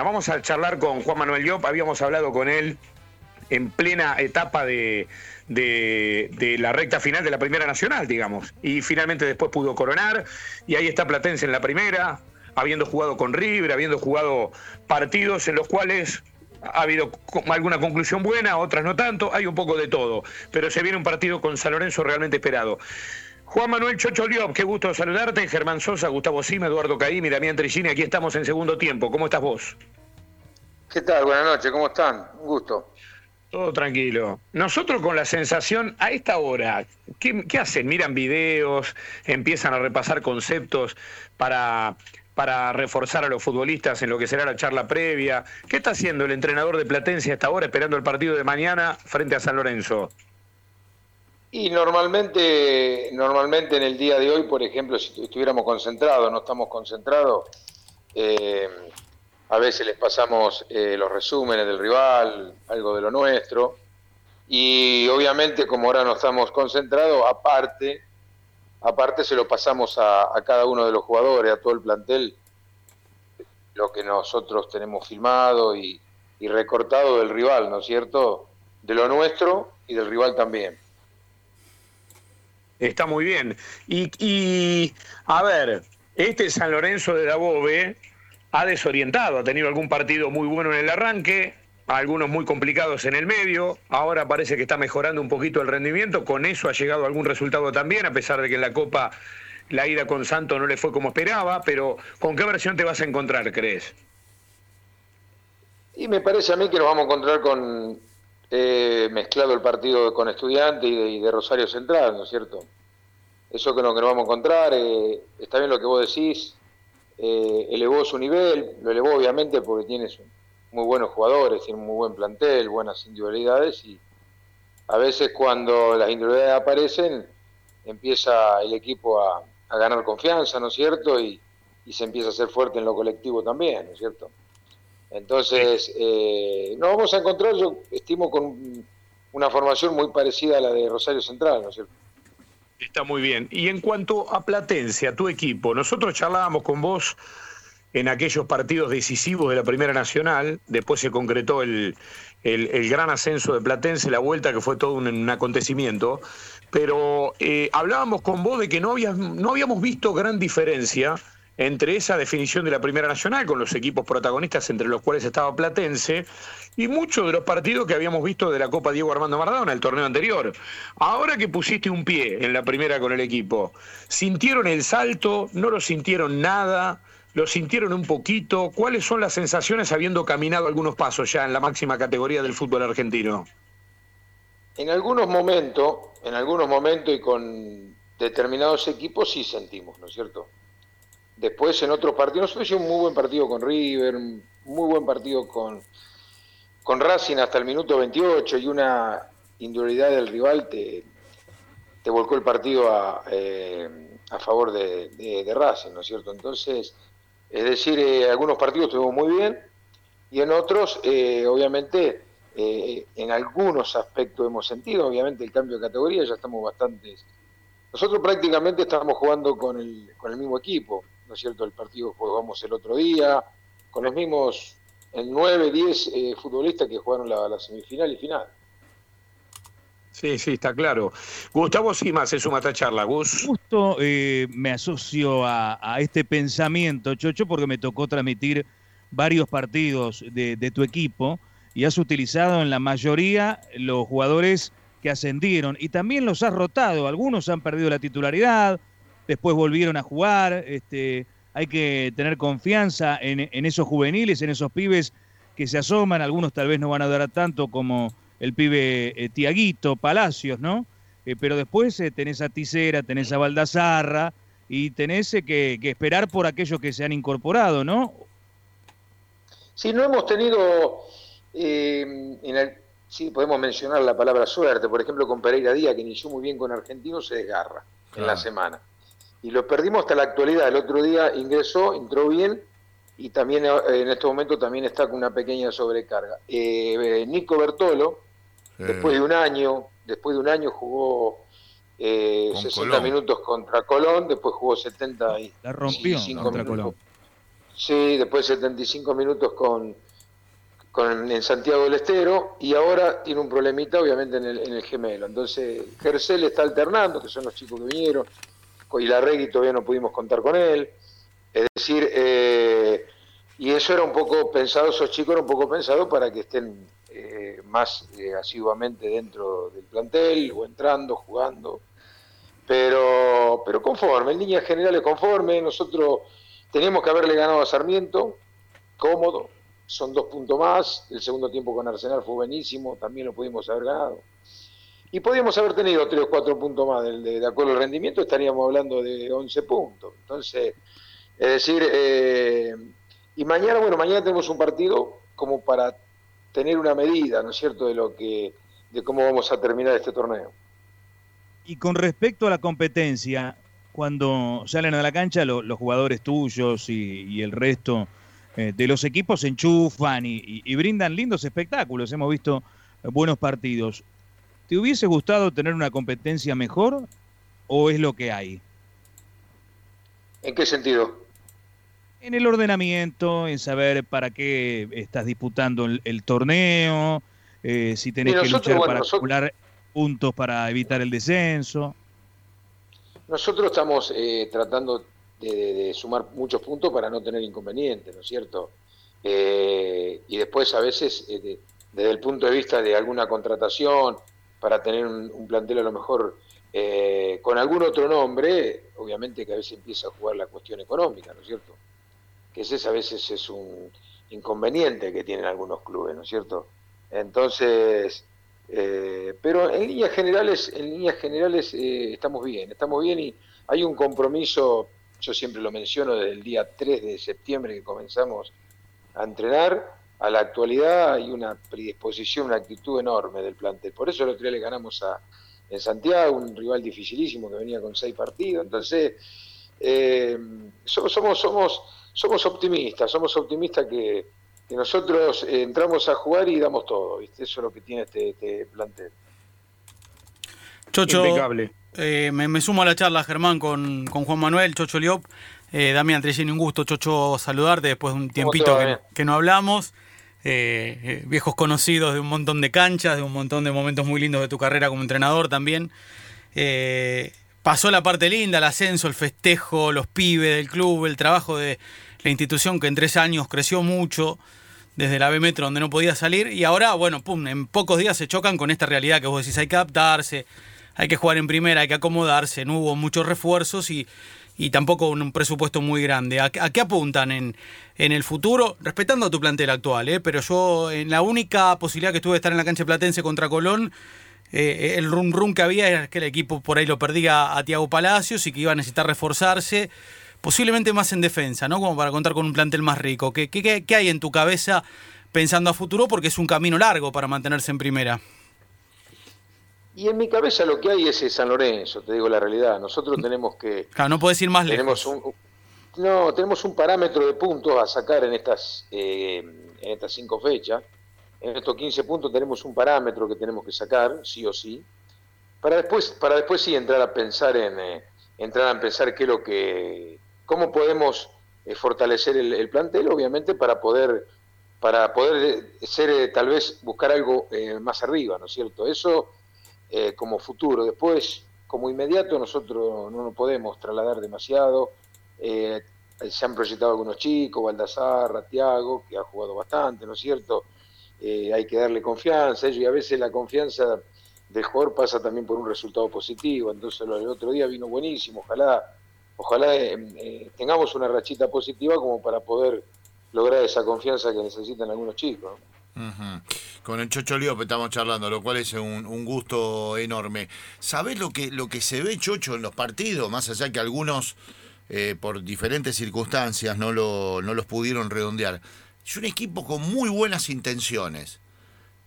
Vamos a charlar con Juan Manuel Llop, habíamos hablado con él en plena etapa de, de, la recta final de la Primera Nacional, digamos, y finalmente después pudo coronar, y ahí está Platense en la primera, habiendo jugado con River, habiendo jugado partidos en los cuales ha habido alguna conclusión buena, otras no tanto, hay un poco de todo, pero se viene un partido con San Lorenzo realmente esperado. Juan Manuel Chocho Liop, qué gusto saludarte. Germán Sosa, Gustavo Sima, Eduardo Caím y Damián Trigini. Aquí estamos en segundo tiempo. ¿Cómo estás vos? ¿Qué tal? Buenas noches, ¿cómo están? Un gusto. Todo tranquilo. Nosotros con la sensación, a esta hora, ¿qué, hacen? ¿Miran videos? ¿Empiezan a repasar conceptos para, para reforzar a los futbolistas en lo que será la charla previa? ¿Qué está haciendo el entrenador de Platense a esta hora esperando el partido de mañana frente a San Lorenzo? Y normalmente, normalmente en el día de hoy, por ejemplo, si estuviéramos concentrados, no estamos concentrados, eh, a veces les pasamos eh, los resúmenes del rival, algo de lo nuestro, y obviamente como ahora no estamos concentrados, aparte, aparte se lo pasamos a, cada uno de los jugadores, a todo el plantel, lo que nosotros tenemos filmado y, y recortado del rival, ¿no es cierto? De lo nuestro y del rival también. Está muy bien. Y, a ver, este San Lorenzo de Dabove ha desorientado, ha tenido algún partido muy bueno en el arranque, algunos muy complicados en el medio, ahora parece que está mejorando un poquito el rendimiento, con eso ha llegado algún resultado también, a pesar de que en la Copa la ida con Santo no le fue como esperaba, pero ¿con qué versión te vas a encontrar, crees? Y me parece a mí que nos vamos a encontrar con eh, mezclado el partido con Estudiantes y de, Rosario Central, ¿no es cierto? Eso que, lo que nos vamos a encontrar, eh, está bien lo que vos decís, eh, elevó su nivel, lo elevó obviamente porque tiene muy buenos jugadores, tiene un muy buen plantel, buenas individualidades y a veces cuando las individualidades aparecen empieza el equipo a, ganar confianza, ¿no es cierto? Y, y se empieza a ser fuerte en lo colectivo también, ¿no es cierto? Entonces, eh, nos vamos a encontrar, yo estimo, con una formación muy parecida a la de Rosario Central, ¿no es cierto? Está muy bien. Y en cuanto a Platense, a tu equipo, nosotros charlábamos con vos en aquellos partidos decisivos de la Primera Nacional, después se concretó el, el, gran ascenso de Platense, la vuelta que fue todo un, acontecimiento, pero eh, hablábamos con vos de que no, había, no habíamos visto gran diferencia entre esa definición de la Primera Nacional, con los equipos protagonistas entre los cuales estaba Platense, y muchos de los partidos que habíamos visto de la Copa Diego Armando Maradona, el torneo anterior. Ahora que pusiste un pie en la primera con el equipo, ¿sintieron el salto? ¿No lo sintieron nada? ¿Lo sintieron un poquito? ¿Cuáles son las sensaciones habiendo caminado algunos pasos ya en la máxima categoría del fútbol argentino? En algunos momentos, en algunos momentos y con determinados equipos sí sentimos, ¿no es cierto? Después en otros partidos, nosotros hicimos un muy buen partido con River, un muy buen partido con, con Racing hasta el minuto 28 y una individualidad del rival te, te volcó el partido a, eh, a favor de, Racing, ¿no es cierto? Entonces, es decir, eh, algunos partidos estuvimos muy bien y en otros, eh, obviamente, en algunos aspectos hemos sentido, obviamente, el cambio de categoría, ya estamos bastante... Nosotros prácticamente estamos jugando con el, con el mismo equipo. ¿No es cierto? El partido jugamos el otro día, con los mismos en 9, 10 eh, futbolistas que jugaron la, semifinal y final. Sí, sí, está claro. Gustavo Simas se suma a esta charla. Gus. Justo eh, me asocio a, este pensamiento, Chocho, porque me tocó transmitir varios partidos de, de, tu equipo y has utilizado en la mayoría los jugadores que ascendieron y también los has rotado. Algunos han perdido la titularidad, después volvieron a jugar. Este, hay que tener confianza en, esos juveniles, en esos pibes que se asoman. Algunos tal vez no van a dar tanto como el pibe eh, Tiaguito, Palacios, ¿no? Eh, pero después eh, tenés a Ticera, tenés a Baldazarra y tenés que, esperar por aquellos que se han incorporado, ¿no? Sí, no hemos tenido, en el, sí, podemos mencionar la palabra suerte, por ejemplo, con Pereira Díaz, que inició muy bien con Argentino, se desgarra en la semana y lo perdimos hasta la actualidad. El otro día ingresó, entró bien y también eh, en este momento también está con una pequeña sobrecarga. Eh, Nico Bertolo, después de un año, después de un año jugó eh, 60 minutos contra Colón, después jugó 70 y la rompió contra Colón. Sí, después de 75 minutos con, con, en Santiago del Estero y ahora tiene un problemita obviamente en el, en el gemelo. Entonces, Gercel está alternando, que son los chicos que vinieron, y la Regui todavía no pudimos contar con él. Es decir, eh, y eso era un poco pensado, esos chicos eran un poco pensados para que estén eh, más eh, asiduamente dentro del plantel o entrando, jugando. Pero, pero conforme, en líneas generales conforme, nosotros teníamos que haberle ganado a Sarmiento, cómodo, son dos puntos más, el segundo tiempo con Arsenal fue buenísimo, también lo pudimos haber ganado. Y podíamos haber tenido tres o cuatro puntos más de, de, acuerdo al rendimiento, estaríamos hablando de 11 puntos. Entonces, es decir, eh, y mañana, bueno, mañana tenemos un partido como para tener una medida, ¿no es cierto?, de lo que, de cómo vamos a terminar este torneo. Y con respecto a la competencia, cuando salen a la cancha los jugadores tuyos y, el resto eh, de los equipos se enchufan y, brindan lindos espectáculos. Hemos visto buenos partidos. ¿Te hubiese gustado tener una competencia mejor o es lo que hay? ¿En qué sentido? en el ordenamiento, en saber para qué estás disputando el, torneo, eh, si tenés que luchar para acumular puntos para evitar el descenso. Nosotros estamos eh, tratando de, sumar muchos puntos para no tener inconvenientes, ¿no es cierto? Eh, y después a veces, desde el punto de vista de alguna contratación, para tener un, plantel a lo mejor con algún otro nombre, obviamente que a veces empieza a jugar la cuestión económica, ¿no es cierto? que ese a veces es un inconveniente que tienen algunos clubes, ¿no es cierto? Entonces, eh, pero en líneas generales, en líneas generales eh, estamos bien, estamos bien y hay un compromiso, yo siempre lo menciono desde el día 3 de septiembre que comenzamos a entrenar, a la actualidad hay una predisposición, una actitud enorme del plantel. Por eso el otro día le ganamos a en Santiago, un rival dificilísimo que venía con seis partidos. Entonces, eh, somos, somos, somos somos optimistas, somos optimistas que, nosotros eh, entramos a jugar y damos todo, ¿viste? Eso es lo que tiene este, este plantel. Chocho, eh, me, sumo a la charla, Germán, con, Juan Manuel, Chocho Liop. Eh, Damián Tresini, un gusto, Chocho, saludarte después de un tiempito que, no hablamos. Eh, viejos conocidos de un montón de canchas, de un montón de momentos muy lindos de tu carrera como entrenador también. pasó la parte linda, el ascenso, el festejo, los pibes del club, el trabajo de, la institución que en tres años creció mucho desde la B Metro donde no podía salir y ahora, bueno, pum, en pocos días se chocan con esta realidad que vos decís, hay que adaptarse, hay que jugar en primera, hay que acomodarse, no hubo muchos refuerzos y, y tampoco un presupuesto muy grande. ¿A, qué apuntan en, en, el futuro? Respetando a tu plantel actual, ¿eh? pero yo en la única posibilidad que tuve de estar en la cancha platense contra Colón, eh, el rum rum que había era que el equipo por ahí lo perdía a Tiago Palacios y que iba a necesitar reforzarse posiblemente más en defensa, ¿no? Como para contar con un plantel más rico. ¿Qué, qué, hay en tu cabeza pensando a futuro? Porque es un camino largo para mantenerse en primera. Y en mi cabeza lo que hay es San Lorenzo, te digo la realidad. Nosotros tenemos que... Claro, no puedes ir más tenemos Un, no, tenemos un parámetro de puntos a sacar en estas, eh, en estas cinco fechas. En estos 15 puntos tenemos un parámetro que tenemos que sacar, sí o sí, para después, para después sí entrar a pensar en, eh, entrar a pensar qué es lo que cómo podemos eh, fortalecer el, plantel, obviamente, para poder para poder eh, ser eh, tal vez buscar algo más arriba, ¿no es cierto? Eso como futuro. Después, como inmediato, nosotros no nos podemos trasladar demasiado. se han proyectado algunos chicos, Baldassar, Tiago, que ha jugado bastante, ¿no es cierto? hay que darle confianza a ellos y a veces la confianza del jugador pasa también por un resultado positivo. Entonces, el otro día vino buenísimo, ojalá ojalá eh, eh, tengamos una rachita positiva como para poder lograr esa confianza que necesitan algunos chicos. Con el Chocho Lío estamos charlando, lo cual es un, gusto enorme. ¿Sabés lo que, lo que se ve, Chocho, en los partidos? Más allá que algunos, eh, por diferentes circunstancias, no, lo, no los pudieron redondear. Es un equipo con muy buenas intenciones.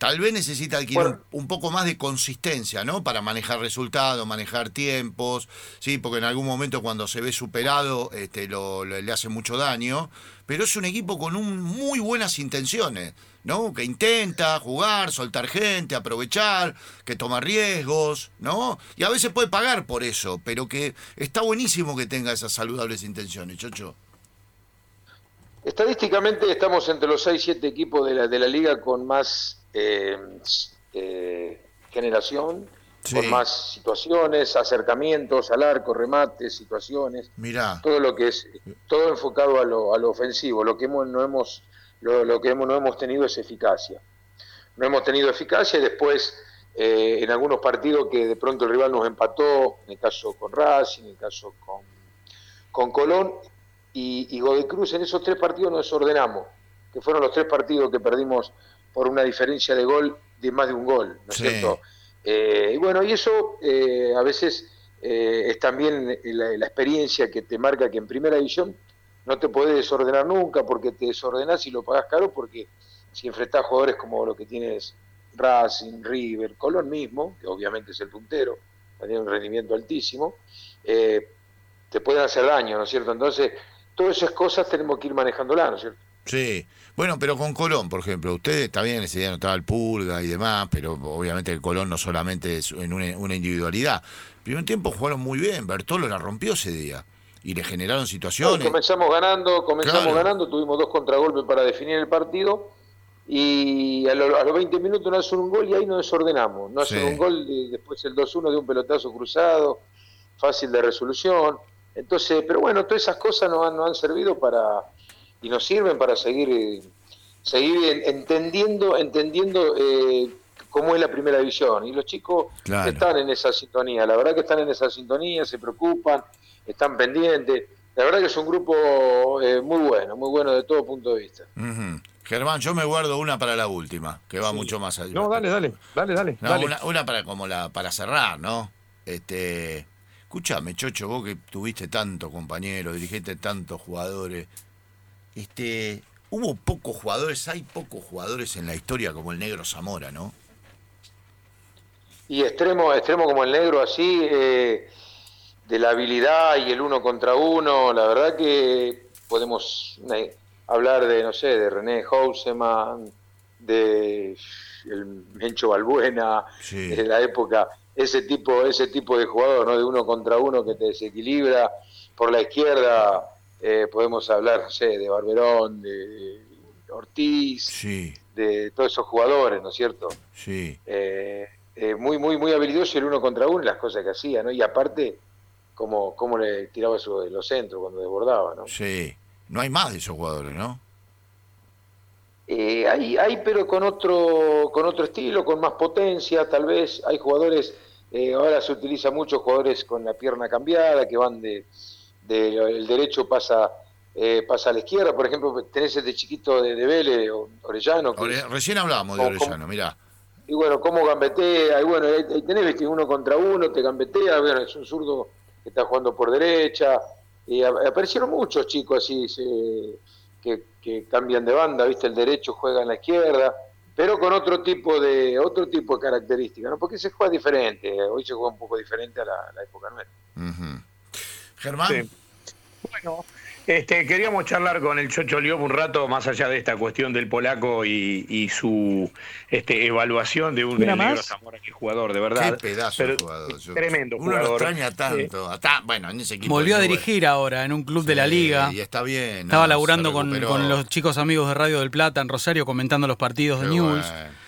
Tal vez necesita adquirir un, poco más de consistencia, ¿no? Para manejar resultados, manejar tiempos, sí, porque en algún momento cuando se ve superado este, lo, le hace mucho daño. Pero es un equipo con un, muy buenas intenciones, ¿no? Que intenta jugar, soltar gente, aprovechar, que toma riesgos, ¿no? Y a veces puede pagar por eso, pero que está buenísimo que tenga esas saludables intenciones, Chocho. Estadísticamente estamos entre los 6-7 equipos de la, de la liga con más eh, eh, generación, con más situaciones, acercamientos al arco, remates, situaciones. Mirá. Todo lo que es, todo enfocado a lo, a lo ofensivo. Lo que hemos, no hemos, lo, lo que hemos, no hemos tenido es eficacia. No hemos tenido eficacia y después eh, en algunos partidos que de pronto el rival nos empató, en el caso con Racing, en el caso con, con Colón y, y Godecruz, en esos tres partidos nos desordenamos, que fueron los tres partidos que perdimos por una diferencia de gol de más de un gol, ¿no es cierto? Eh, y bueno, y eso eh, a veces es también la, la, experiencia que te marca que en primera división no te podés desordenar nunca porque te desordenás y lo pagás caro porque si enfrentás jugadores como lo que tienes Racing, River, Colón mismo, que obviamente es el puntero, tiene un rendimiento altísimo, eh, te pueden hacer daño, ¿no es cierto? Entonces, todas esas cosas tenemos que ir manejándolas, ¿no es cierto? Sí, bueno, pero con Colón, por ejemplo, ustedes bien, ese día no estaba el Pulga y demás, pero obviamente el Colón no solamente es en una, una individualidad. primer tiempo jugaron muy bien, Bertolo la rompió ese día y le generaron situaciones. No, comenzamos ganando, comenzamos claro. ganando, tuvimos dos contragolpes para definir el partido y a, lo, a, los 20 minutos no hacen un gol y ahí nos desordenamos. No hacen sí. un gol, y después el 2-1 de un pelotazo cruzado, fácil de resolución. Entonces, pero bueno, todas esas cosas nos han, nos han servido para y nos sirven para seguir seguir entendiendo entendiendo eh, cómo es la primera división. Y los chicos claro. están en esa sintonía, la verdad que están en esa sintonía, se preocupan, están pendientes. La verdad que es un grupo eh, muy bueno, muy bueno de todo punto de vista. Uh -huh. Germán, yo me guardo una para la última, que va sí. mucho más allá. No, dale, dale, dale, dale. No, dale. Una, una, para como la para cerrar, ¿no? Este, escúchame, Chocho, vos que tuviste tanto compañero, dirigiste tantos jugadores, este, hubo pocos jugadores, hay pocos jugadores en la historia como el negro Zamora, ¿no? Y extremo, extremo como el negro así, eh, de la habilidad y el uno contra uno, la verdad que podemos hablar de, no sé, de René Houseman, de el Mencho Balbuena, sí. de la época, ese tipo, ese tipo de jugador, ¿no? De uno contra uno que te desequilibra. Por la izquierda eh, podemos hablar, no sé, de Barberón, de Ortiz, sí. de todos esos jugadores, ¿no es cierto? Sí. Eh, eh, muy, muy, muy habilidoso el uno contra uno las cosas que hacía, ¿no? Y aparte, cómo, cómo le tiraba eso de los centros cuando desbordaba, ¿no? Sí. No hay más de esos jugadores, ¿no? Eh, hay, hay, pero con otro, con otro estilo, con más potencia, tal vez. Hay jugadores, eh, ahora se utiliza mucho jugadores con la pierna cambiada, que van de, de el derecho pasa eh, pasa a la izquierda. Por ejemplo, tenés este chiquito de, de Vélez, Orellano. Que, Ore, recién hablábamos de Orellano, mirá. Y bueno, cómo gambetea, y bueno, ahí, ahí tenés ¿viste? uno contra uno, te gambetea, bueno, es un zurdo que está jugando por derecha, y aparecieron muchos chicos así se, que, que, cambian de banda, viste, el derecho juega en la izquierda, pero con otro tipo de otro tipo de características, ¿no? Porque se juega diferente, hoy se juega un poco diferente a la, a la época nuestra. Uh -huh. Germán. Sí. Bueno, este, queríamos charlar con el Chocho Liop un rato más allá de esta cuestión del polaco y, y su este, evaluación de un de negro Zamora, que jugador, de verdad. Qué pedazo Pero, de jugador. Yo, tremendo uno jugador. lo extraña tanto. Sí. Hasta, bueno, en ese equipo Volvió a dirigir ahora en un club sí, de la liga. Y está bien. Estaba no, laburando con, con, los chicos amigos de Radio del Plata en Rosario comentando los partidos Qué de News. Bueno.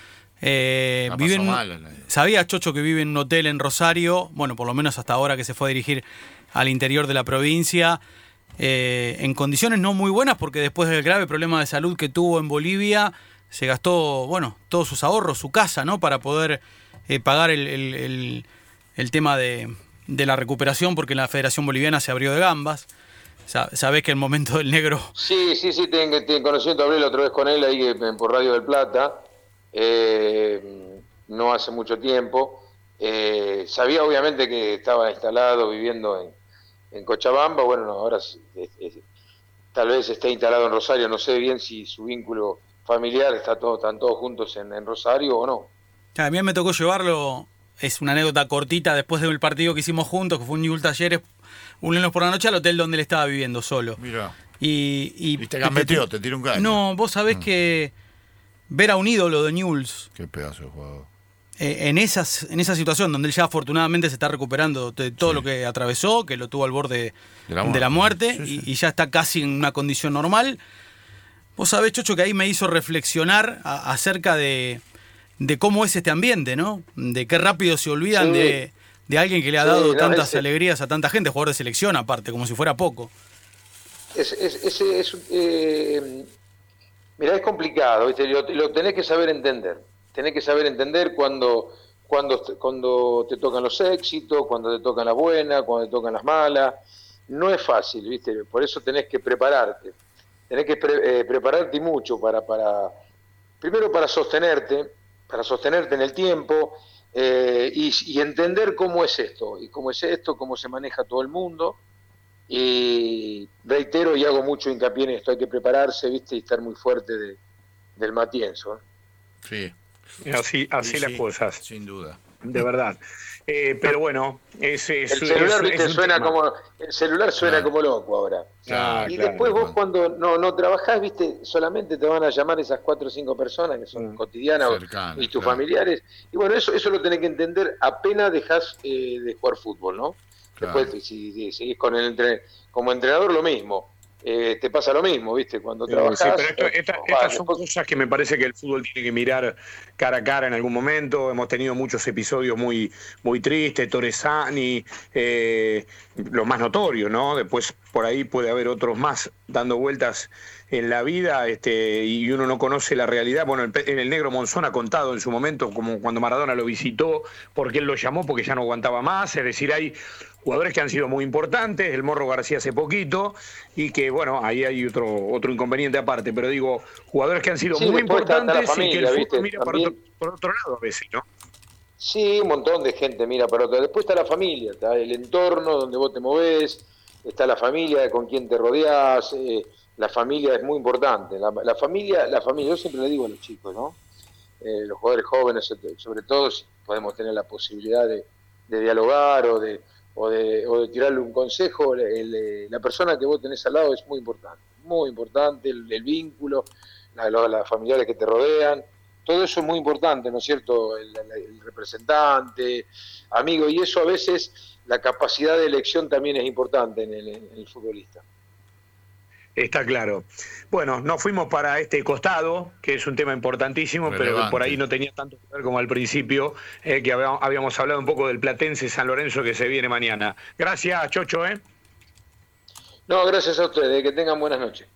Eh, viven, mal, sabía Chocho que vive en un hotel en Rosario, bueno, por lo menos hasta ahora que se fue a dirigir al interior de la provincia eh, en condiciones no muy buenas porque después del grave problema de salud que tuvo en Bolivia se gastó, bueno, todos sus ahorros, su casa, ¿no? Para poder eh, pagar el, el, el, tema de, de, la recuperación porque la Federación Boliviana se abrió de gambas. Sabés que el momento del negro... Sí, sí, sí, tengo, tengo conocido, hablé la otra vez con él ahí por Radio del Plata, eh, no hace mucho tiempo. Eh, sabía obviamente que estaba instalado viviendo en en Cochabamba, bueno, no, ahora es, es, es, tal vez esté instalado en Rosario, no sé bien si su vínculo familiar está todo, están todos juntos en, en Rosario o no. A mí me tocó llevarlo, es una anécdota cortita, después del partido que hicimos juntos, que fue un Newell Talleres, un lunes por la noche al hotel donde él estaba viviendo solo. Mira. Y, y, y te gambeteó, te, te tiró un caño. No, vos sabés mm. que ver a un ídolo de Newell's. Qué pedazo de jugador en, esas, en esa situación donde él ya afortunadamente se está recuperando de todo sí. lo que atravesó, que lo tuvo al borde de la muerte, de la muerte sí, sí. Y, y, ya está casi en una condición normal, Vos sabés, Chocho, que ahí me hizo reflexionar acerca de, cómo es este ambiente, ¿no? De qué rápido se olvidan de, alguien que le ha dado tantas alegrías a tanta gente, jugador de selección aparte, como si fuera poco. Es, es, es, eh, mira, es complicado, Lo, tenés que saber entender. Tenés que saber entender cuando, cuando, cuando te tocan los éxitos, cuando te tocan las buenas, cuando te tocan las malas. No es fácil, ¿viste? Por eso tenés que prepararte tenés que eh, prepararte mucho para, para, primero para sostenerte, para sostenerte en el tiempo eh, y, entender cómo es esto, y cómo es esto, cómo se maneja todo el mundo. Y reitero y hago mucho hincapié en esto, hay que prepararse, viste, y estar muy fuerte del matienzo. Sí. Así, así las cosas. Sin duda. De verdad. Eh, pero bueno, es, el celular, suena como el celular suena como loco ahora. y después vos cuando no, no trabajás, viste, solamente te van a llamar esas cuatro o cinco personas que son mm. cotidianas y tus familiares. Y bueno, eso eso lo tenés que entender apenas dejas eh, de jugar fútbol, ¿no? Después, si, si, seguís con el entre, como entrenador, lo mismo. Eh, te pasa lo mismo, ¿viste? Cuando trabajas. Sí, pero estas son cosas que me parece que el fútbol tiene que mirar cara a cara en algún momento. Hemos tenido muchos episodios muy, muy tristes, Torresani, eh, lo más notorio, ¿no? Después por ahí puede haber otros más dando vueltas en la vida este, y uno no conoce la realidad. Bueno, en el negro Monzón ha contado en su momento, como cuando Maradona lo visitó, porque él lo llamó porque ya no aguantaba más. Es decir, hay jugadores que han sido muy importantes, el Morro García hace poquito, y que bueno, ahí hay otro, otro inconveniente aparte, pero digo, jugadores que han sido muy importantes y que el fútbol mira por otro, lado a veces, ¿no? Sí, un montón de gente mira para otro. Después está la familia, está el entorno donde vos te movés, está la familia con quien te rodeás, eh, la familia es muy importante. La, familia, la familia, yo siempre le digo a los chicos, ¿no? Eh, los jugadores jóvenes, sobre todo, si podemos tener la posibilidad de dialogar o de, o de, o de tirarle un consejo, eh, la persona que vos tenés al lado es muy importante, muy importante, el, vínculo, las familiares que te rodean, todo eso es muy importante, ¿no es cierto? El, representante, amigo, y eso a veces, la capacidad de elección también es importante en el futbolista. Está claro. Bueno, nos fuimos para este costado, que es un tema importantísimo, pero por ahí no tenía tanto que ver como al principio, eh, que habíamos hablado un poco del Platense San Lorenzo que se viene mañana. Gracias, Chocho. ¿eh? No, gracias a ustedes, que tengan buenas noches.